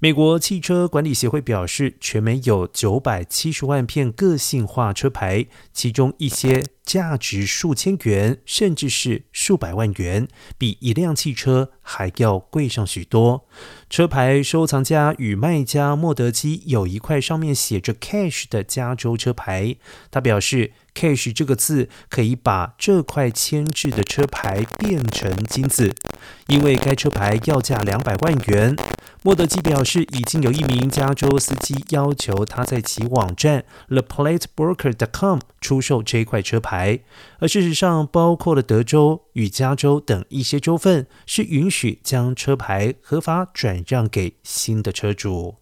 美国汽车管理协会表示，全美有九百七十万片个性化车牌，其中一些价值数千元，甚至是数百万元，比一辆汽车还要贵上许多。车牌收藏家与卖家莫德基有一块上面写着 “cash” 的加州车牌，他表示。Cash 这个字可以把这块铅制的车牌变成金子，因为该车牌要价两百万元。莫德基表示，已经有一名加州司机要求他在其网站 theplatebroker.com 出售这块车牌。而事实上，包括了德州与加州等一些州份是允许将车牌合法转让给新的车主。